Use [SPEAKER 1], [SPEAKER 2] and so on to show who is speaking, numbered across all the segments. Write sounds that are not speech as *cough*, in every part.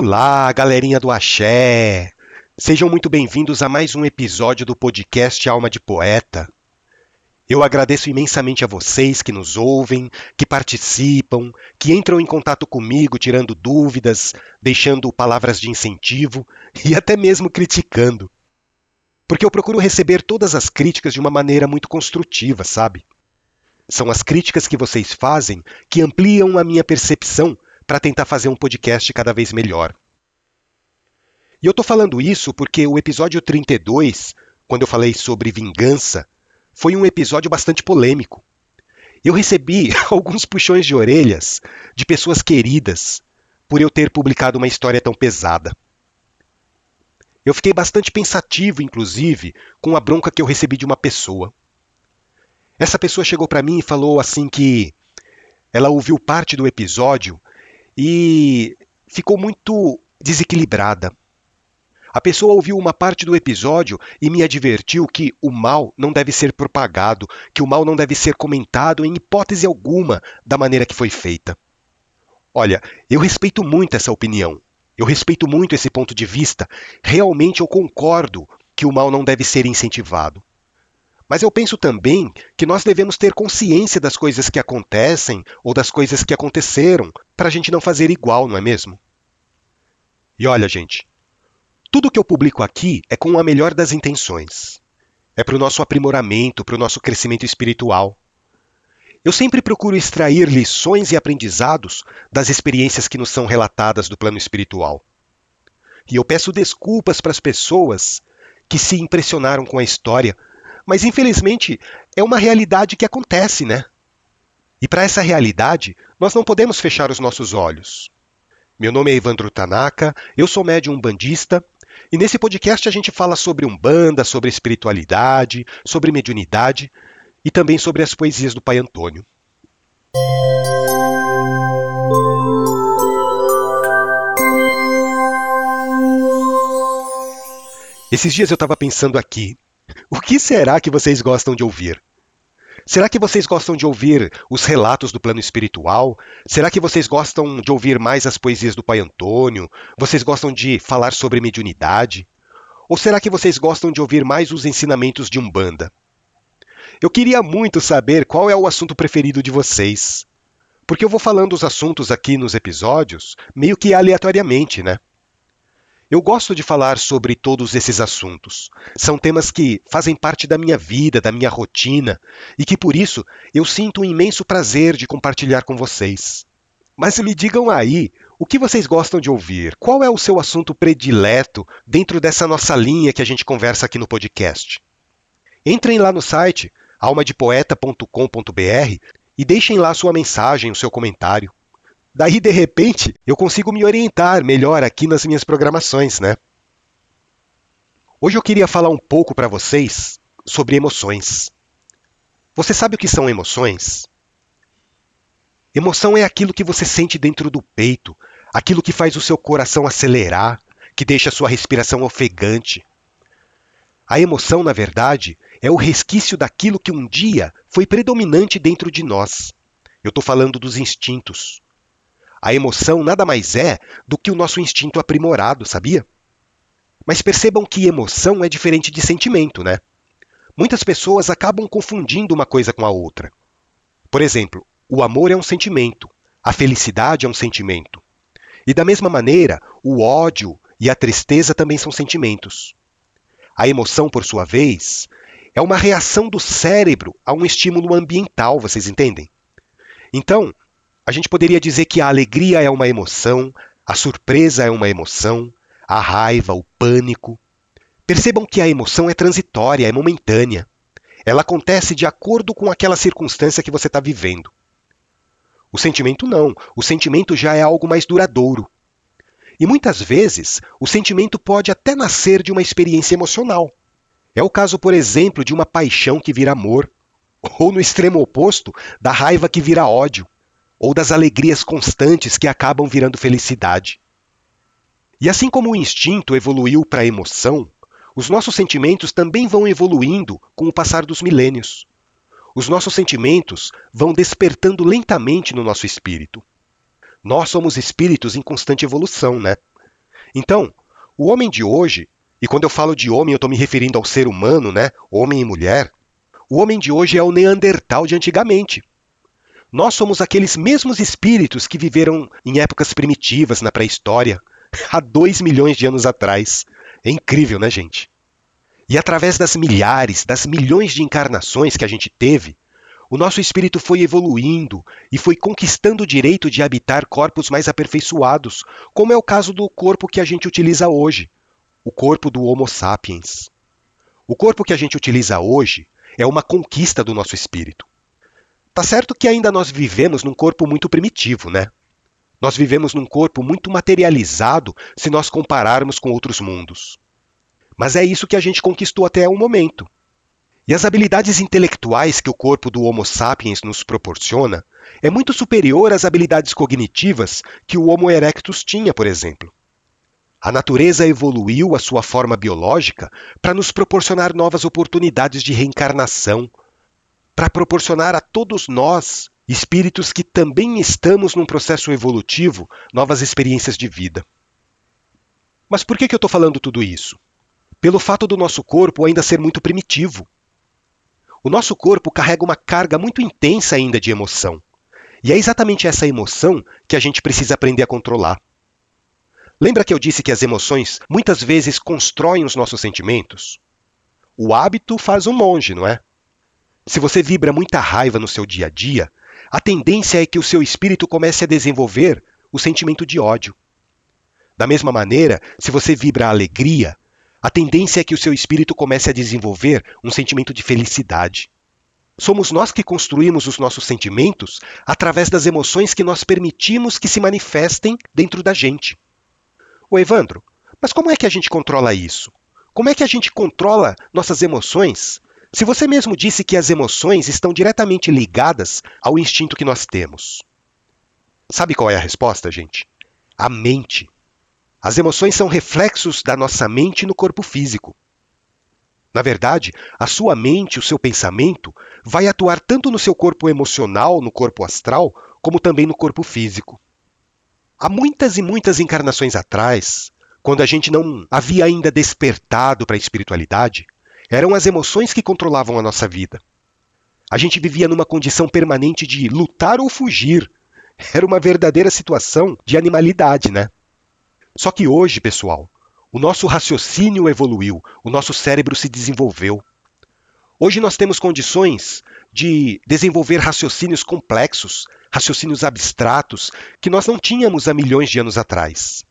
[SPEAKER 1] Olá, galerinha do Axé! Sejam muito bem-vindos a mais um episódio do podcast Alma de Poeta. Eu agradeço imensamente a vocês que nos ouvem, que participam, que entram em contato comigo, tirando dúvidas, deixando palavras de incentivo e até mesmo criticando. Porque eu procuro receber todas as críticas de uma maneira muito construtiva, sabe? São as críticas que vocês fazem que ampliam a minha percepção para tentar fazer um podcast cada vez melhor. E eu estou falando isso porque o episódio 32, quando eu falei sobre vingança, foi um episódio bastante polêmico. Eu recebi *laughs* alguns puxões de orelhas de pessoas queridas por eu ter publicado uma história tão pesada. Eu fiquei bastante pensativo, inclusive, com a bronca que eu recebi de uma pessoa. Essa pessoa chegou para mim e falou assim que ela ouviu parte do episódio e ficou muito desequilibrada. A pessoa ouviu uma parte do episódio e me advertiu que o mal não deve ser propagado, que o mal não deve ser comentado em hipótese alguma da maneira que foi feita. Olha, eu respeito muito essa opinião, eu respeito muito esse ponto de vista. Realmente eu concordo que o mal não deve ser incentivado. Mas eu penso também que nós devemos ter consciência das coisas que acontecem ou das coisas que aconteceram, para a gente não fazer igual, não é mesmo? E olha, gente, tudo que eu publico aqui é com a melhor das intenções. É para o nosso aprimoramento, para o nosso crescimento espiritual. Eu sempre procuro extrair lições e aprendizados das experiências que nos são relatadas do plano espiritual. E eu peço desculpas para as pessoas que se impressionaram com a história mas infelizmente é uma realidade que acontece, né? E para essa realidade, nós não podemos fechar os nossos olhos. Meu nome é Evandro Tanaka, eu sou médium bandista, e nesse podcast a gente fala sobre umbanda, sobre espiritualidade, sobre mediunidade e também sobre as poesias do Pai Antônio. Esses dias eu estava pensando aqui o que será que vocês gostam de ouvir? Será que vocês gostam de ouvir os relatos do plano espiritual? Será que vocês gostam de ouvir mais as poesias do Pai Antônio? Vocês gostam de falar sobre mediunidade? Ou será que vocês gostam de ouvir mais os ensinamentos de Umbanda? Eu queria muito saber qual é o assunto preferido de vocês. Porque eu vou falando os assuntos aqui nos episódios meio que aleatoriamente, né? Eu gosto de falar sobre todos esses assuntos. São temas que fazem parte da minha vida, da minha rotina, e que por isso eu sinto um imenso prazer de compartilhar com vocês. Mas me digam aí, o que vocês gostam de ouvir? Qual é o seu assunto predileto dentro dessa nossa linha que a gente conversa aqui no podcast? Entrem lá no site almadepoeta.com.br e deixem lá sua mensagem, o seu comentário. Daí, de repente, eu consigo me orientar melhor aqui nas minhas programações, né? Hoje eu queria falar um pouco para vocês sobre emoções. Você sabe o que são emoções? Emoção é aquilo que você sente dentro do peito, aquilo que faz o seu coração acelerar, que deixa sua respiração ofegante. A emoção, na verdade, é o resquício daquilo que um dia foi predominante dentro de nós. Eu estou falando dos instintos. A emoção nada mais é do que o nosso instinto aprimorado, sabia? Mas percebam que emoção é diferente de sentimento, né? Muitas pessoas acabam confundindo uma coisa com a outra. Por exemplo, o amor é um sentimento, a felicidade é um sentimento. E da mesma maneira, o ódio e a tristeza também são sentimentos. A emoção, por sua vez, é uma reação do cérebro a um estímulo ambiental, vocês entendem? Então, a gente poderia dizer que a alegria é uma emoção, a surpresa é uma emoção, a raiva, o pânico. Percebam que a emoção é transitória, é momentânea. Ela acontece de acordo com aquela circunstância que você está vivendo. O sentimento não. O sentimento já é algo mais duradouro. E muitas vezes, o sentimento pode até nascer de uma experiência emocional. É o caso, por exemplo, de uma paixão que vira amor, ou no extremo oposto, da raiva que vira ódio ou das alegrias constantes que acabam virando felicidade. E assim como o instinto evoluiu para a emoção, os nossos sentimentos também vão evoluindo com o passar dos milênios. Os nossos sentimentos vão despertando lentamente no nosso espírito. Nós somos espíritos em constante evolução, né? Então, o homem de hoje, e quando eu falo de homem, eu estou me referindo ao ser humano, né? Homem e mulher. O homem de hoje é o Neandertal de antigamente. Nós somos aqueles mesmos espíritos que viveram em épocas primitivas na pré-história, *laughs* há dois milhões de anos atrás. É incrível, né, gente? E através das milhares, das milhões de encarnações que a gente teve, o nosso espírito foi evoluindo e foi conquistando o direito de habitar corpos mais aperfeiçoados, como é o caso do corpo que a gente utiliza hoje, o corpo do Homo sapiens. O corpo que a gente utiliza hoje é uma conquista do nosso espírito. Tá certo que ainda nós vivemos num corpo muito primitivo, né? Nós vivemos num corpo muito materializado se nós compararmos com outros mundos. Mas é isso que a gente conquistou até o momento. E as habilidades intelectuais que o corpo do Homo sapiens nos proporciona é muito superior às habilidades cognitivas que o Homo erectus tinha, por exemplo. A natureza evoluiu a sua forma biológica para nos proporcionar novas oportunidades de reencarnação, para proporcionar a todos nós, espíritos que também estamos num processo evolutivo, novas experiências de vida. Mas por que, que eu estou falando tudo isso? Pelo fato do nosso corpo ainda ser muito primitivo. O nosso corpo carrega uma carga muito intensa ainda de emoção. E é exatamente essa emoção que a gente precisa aprender a controlar. Lembra que eu disse que as emoções muitas vezes constroem os nossos sentimentos? O hábito faz um monge, não é? Se você vibra muita raiva no seu dia a dia, a tendência é que o seu espírito comece a desenvolver o sentimento de ódio. Da mesma maneira, se você vibra alegria, a tendência é que o seu espírito comece a desenvolver um sentimento de felicidade. Somos nós que construímos os nossos sentimentos através das emoções que nós permitimos que se manifestem dentro da gente. Ô Evandro, mas como é que a gente controla isso? Como é que a gente controla nossas emoções se você mesmo disse que as emoções estão diretamente ligadas ao instinto que nós temos. Sabe qual é a resposta, gente? A mente. As emoções são reflexos da nossa mente no corpo físico. Na verdade, a sua mente, o seu pensamento, vai atuar tanto no seu corpo emocional, no corpo astral, como também no corpo físico. Há muitas e muitas encarnações atrás, quando a gente não havia ainda despertado para a espiritualidade, eram as emoções que controlavam a nossa vida. A gente vivia numa condição permanente de lutar ou fugir. Era uma verdadeira situação de animalidade, né? Só que hoje, pessoal, o nosso raciocínio evoluiu, o nosso cérebro se desenvolveu. Hoje nós temos condições de desenvolver raciocínios complexos, raciocínios abstratos, que nós não tínhamos há milhões de anos atrás.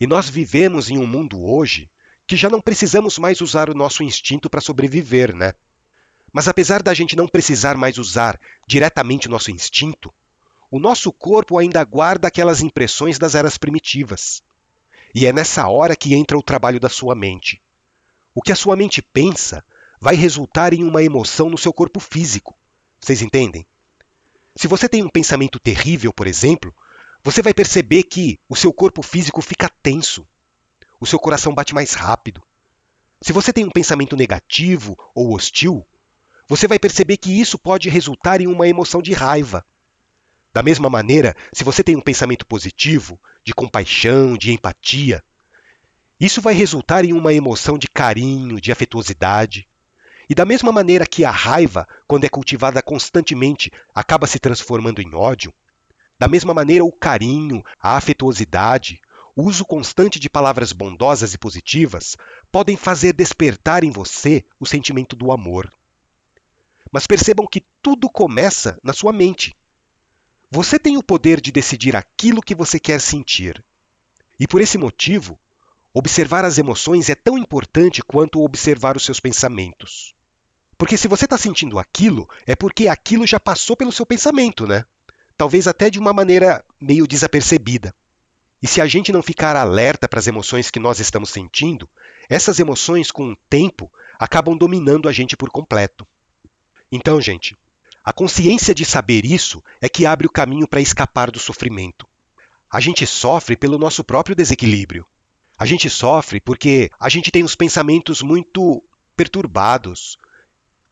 [SPEAKER 1] E nós vivemos em um mundo hoje que já não precisamos mais usar o nosso instinto para sobreviver, né? Mas apesar da gente não precisar mais usar diretamente o nosso instinto, o nosso corpo ainda guarda aquelas impressões das eras primitivas. E é nessa hora que entra o trabalho da sua mente. O que a sua mente pensa vai resultar em uma emoção no seu corpo físico. Vocês entendem? Se você tem um pensamento terrível, por exemplo, você vai perceber que o seu corpo físico fica tenso, o seu coração bate mais rápido. Se você tem um pensamento negativo ou hostil, você vai perceber que isso pode resultar em uma emoção de raiva. Da mesma maneira, se você tem um pensamento positivo, de compaixão, de empatia, isso vai resultar em uma emoção de carinho, de afetuosidade. E da mesma maneira que a raiva, quando é cultivada constantemente, acaba se transformando em ódio, da mesma maneira o carinho, a afetuosidade, o uso constante de palavras bondosas e positivas podem fazer despertar em você o sentimento do amor. Mas percebam que tudo começa na sua mente. Você tem o poder de decidir aquilo que você quer sentir. E por esse motivo, observar as emoções é tão importante quanto observar os seus pensamentos. Porque se você está sentindo aquilo, é porque aquilo já passou pelo seu pensamento, né? Talvez até de uma maneira meio desapercebida. E se a gente não ficar alerta para as emoções que nós estamos sentindo, essas emoções, com o tempo, acabam dominando a gente por completo. Então, gente, a consciência de saber isso é que abre o caminho para escapar do sofrimento. A gente sofre pelo nosso próprio desequilíbrio. A gente sofre porque a gente tem os pensamentos muito perturbados.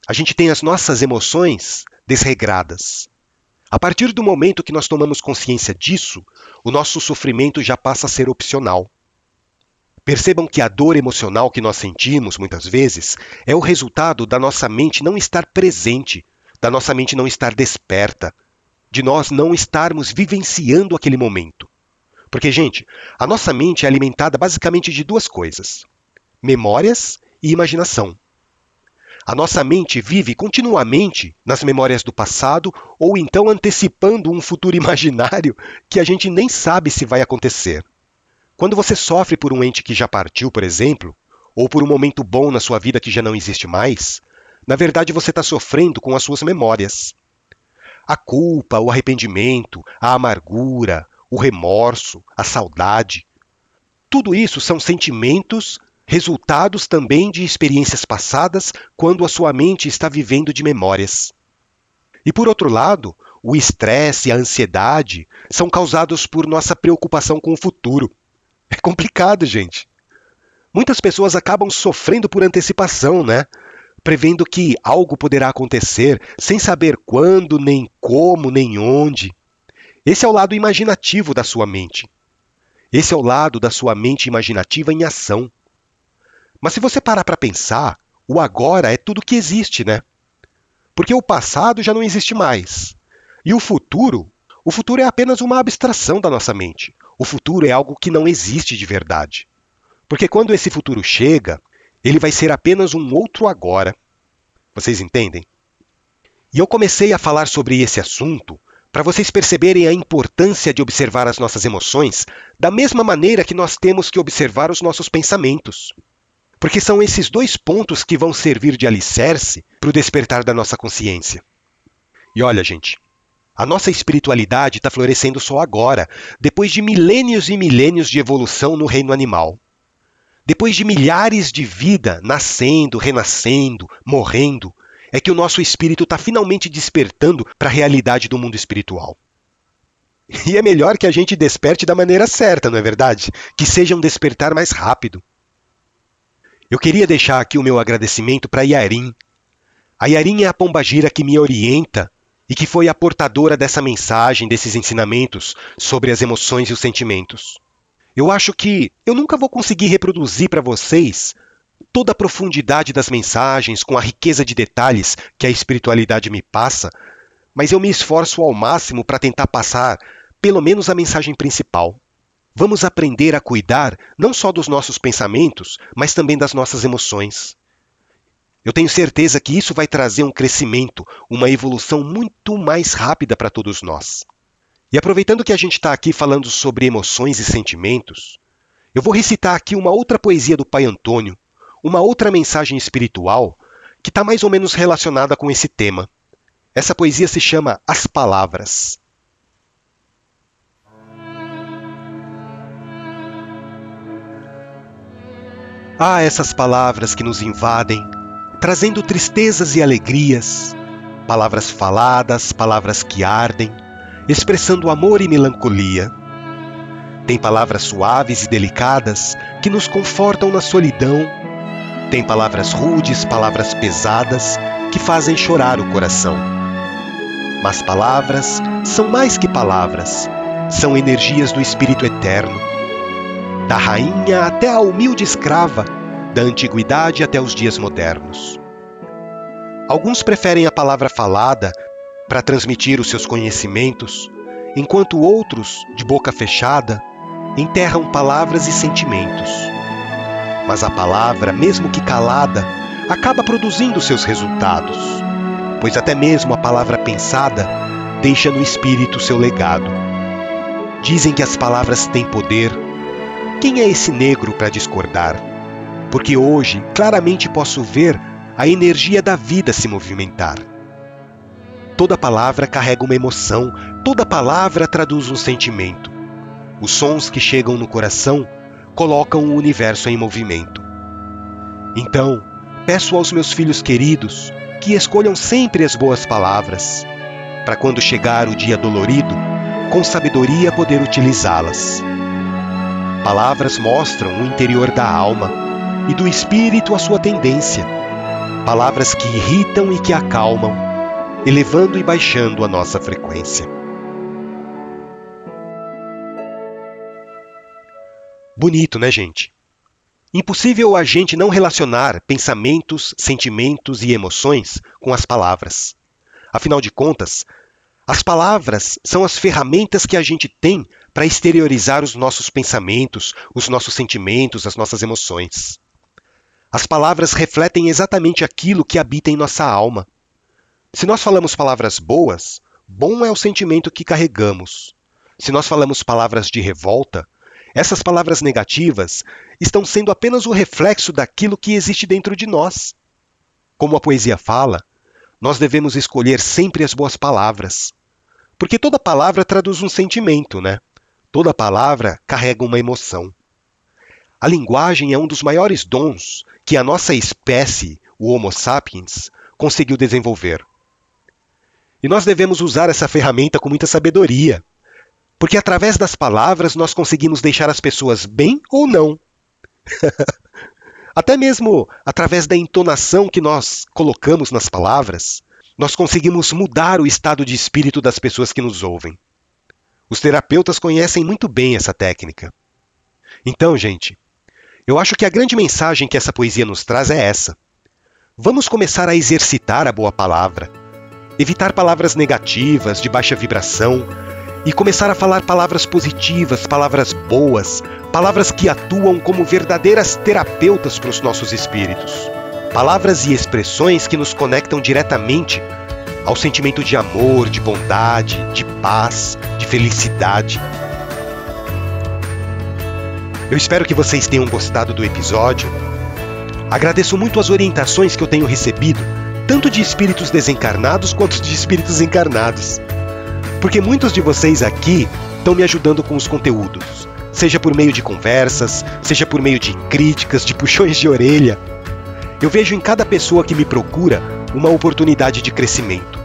[SPEAKER 1] A gente tem as nossas emoções desregradas. A partir do momento que nós tomamos consciência disso, o nosso sofrimento já passa a ser opcional. Percebam que a dor emocional que nós sentimos muitas vezes é o resultado da nossa mente não estar presente, da nossa mente não estar desperta, de nós não estarmos vivenciando aquele momento. Porque, gente, a nossa mente é alimentada basicamente de duas coisas: memórias e imaginação. A nossa mente vive continuamente nas memórias do passado ou então antecipando um futuro *laughs* imaginário que a gente nem sabe se vai acontecer. Quando você sofre por um ente que já partiu, por exemplo, ou por um momento bom na sua vida que já não existe mais, na verdade você está sofrendo com as suas memórias. A culpa, o arrependimento, a amargura, o remorso, a saudade. Tudo isso são sentimentos resultados também de experiências passadas quando a sua mente está vivendo de memórias. E por outro lado, o estresse e a ansiedade são causados por nossa preocupação com o futuro. É complicado, gente. Muitas pessoas acabam sofrendo por antecipação, né? Prevendo que algo poderá acontecer sem saber quando, nem como, nem onde. Esse é o lado imaginativo da sua mente. Esse é o lado da sua mente imaginativa em ação. Mas se você parar para pensar, o agora é tudo que existe, né? Porque o passado já não existe mais. E o futuro? O futuro é apenas uma abstração da nossa mente. O futuro é algo que não existe de verdade. Porque quando esse futuro chega, ele vai ser apenas um outro agora. Vocês entendem? E eu comecei a falar sobre esse assunto para vocês perceberem a importância de observar as nossas emoções da mesma maneira que nós temos que observar os nossos pensamentos. Porque são esses dois pontos que vão servir de alicerce para o despertar da nossa consciência. E olha, gente, a nossa espiritualidade está florescendo só agora, depois de milênios e milênios de evolução no reino animal. Depois de milhares de vida nascendo, renascendo, morrendo, é que o nosso espírito está finalmente despertando para a realidade do mundo espiritual. E é melhor que a gente desperte da maneira certa, não é verdade? Que seja um despertar mais rápido. Eu queria deixar aqui o meu agradecimento para Yarin. A Yarin é a pombagira que me orienta e que foi a portadora dessa mensagem, desses ensinamentos sobre as emoções e os sentimentos. Eu acho que eu nunca vou conseguir reproduzir para vocês toda a profundidade das mensagens, com a riqueza de detalhes que a espiritualidade me passa, mas eu me esforço ao máximo para tentar passar pelo menos a mensagem principal. Vamos aprender a cuidar não só dos nossos pensamentos, mas também das nossas emoções. Eu tenho certeza que isso vai trazer um crescimento, uma evolução muito mais rápida para todos nós. E aproveitando que a gente está aqui falando sobre emoções e sentimentos, eu vou recitar aqui uma outra poesia do Pai Antônio, uma outra mensagem espiritual que está mais ou menos relacionada com esse tema. Essa poesia se chama As Palavras. Ah, essas palavras que nos invadem, trazendo tristezas e alegrias, palavras faladas, palavras que ardem, expressando amor e melancolia. Tem palavras suaves e delicadas que nos confortam na solidão. Tem palavras rudes, palavras pesadas que fazem chorar o coração. Mas palavras são mais que palavras, são energias do Espírito Eterno da rainha até a humilde escrava, da antiguidade até os dias modernos. Alguns preferem a palavra falada para transmitir os seus conhecimentos, enquanto outros, de boca fechada, enterram palavras e sentimentos. Mas a palavra, mesmo que calada, acaba produzindo seus resultados, pois até mesmo a palavra pensada deixa no espírito seu legado. Dizem que as palavras têm poder quem é esse negro para discordar? Porque hoje claramente posso ver a energia da vida se movimentar. Toda palavra carrega uma emoção, toda palavra traduz um sentimento. Os sons que chegam no coração colocam o universo em movimento. Então, peço aos meus filhos queridos que escolham sempre as boas palavras, para quando chegar o dia dolorido, com sabedoria poder utilizá-las. Palavras mostram o interior da alma e do espírito a sua tendência. Palavras que irritam e que acalmam, elevando e baixando a nossa frequência. Bonito, né, gente? Impossível a gente não relacionar pensamentos, sentimentos e emoções com as palavras. Afinal de contas, as palavras são as ferramentas que a gente tem para exteriorizar os nossos pensamentos, os nossos sentimentos, as nossas emoções. As palavras refletem exatamente aquilo que habita em nossa alma. Se nós falamos palavras boas, bom é o sentimento que carregamos. Se nós falamos palavras de revolta, essas palavras negativas estão sendo apenas o reflexo daquilo que existe dentro de nós. Como a poesia fala, nós devemos escolher sempre as boas palavras. Porque toda palavra traduz um sentimento, né? Toda palavra carrega uma emoção. A linguagem é um dos maiores dons que a nossa espécie, o Homo sapiens, conseguiu desenvolver. E nós devemos usar essa ferramenta com muita sabedoria, porque através das palavras nós conseguimos deixar as pessoas bem ou não. *laughs* Até mesmo através da entonação que nós colocamos nas palavras, nós conseguimos mudar o estado de espírito das pessoas que nos ouvem. Os terapeutas conhecem muito bem essa técnica. Então, gente, eu acho que a grande mensagem que essa poesia nos traz é essa. Vamos começar a exercitar a boa palavra, evitar palavras negativas, de baixa vibração, e começar a falar palavras positivas, palavras boas, palavras que atuam como verdadeiras terapeutas para os nossos espíritos. Palavras e expressões que nos conectam diretamente ao sentimento de amor, de bondade, de paz, de felicidade. Eu espero que vocês tenham gostado do episódio. Agradeço muito as orientações que eu tenho recebido, tanto de espíritos desencarnados quanto de espíritos encarnados. Porque muitos de vocês aqui estão me ajudando com os conteúdos, seja por meio de conversas, seja por meio de críticas, de puxões de orelha. Eu vejo em cada pessoa que me procura uma oportunidade de crescimento.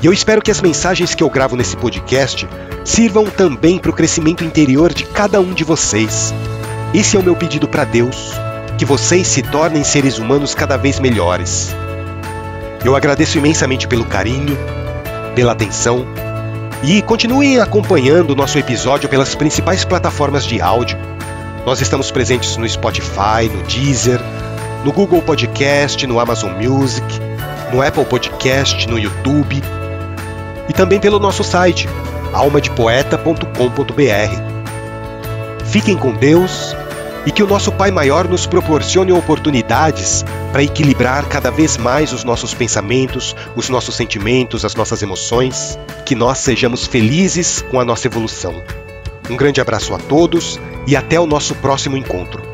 [SPEAKER 1] E eu espero que as mensagens que eu gravo nesse podcast sirvam também para o crescimento interior de cada um de vocês. Esse é o meu pedido para Deus, que vocês se tornem seres humanos cada vez melhores. Eu agradeço imensamente pelo carinho, pela atenção e continuem acompanhando o nosso episódio pelas principais plataformas de áudio. Nós estamos presentes no Spotify, no Deezer, no Google Podcast, no Amazon Music, no Apple Podcast, no YouTube e também pelo nosso site almadepoeta.com.br. Fiquem com Deus e que o nosso Pai Maior nos proporcione oportunidades para equilibrar cada vez mais os nossos pensamentos, os nossos sentimentos, as nossas emoções, que nós sejamos felizes com a nossa evolução. Um grande abraço a todos e até o nosso próximo encontro.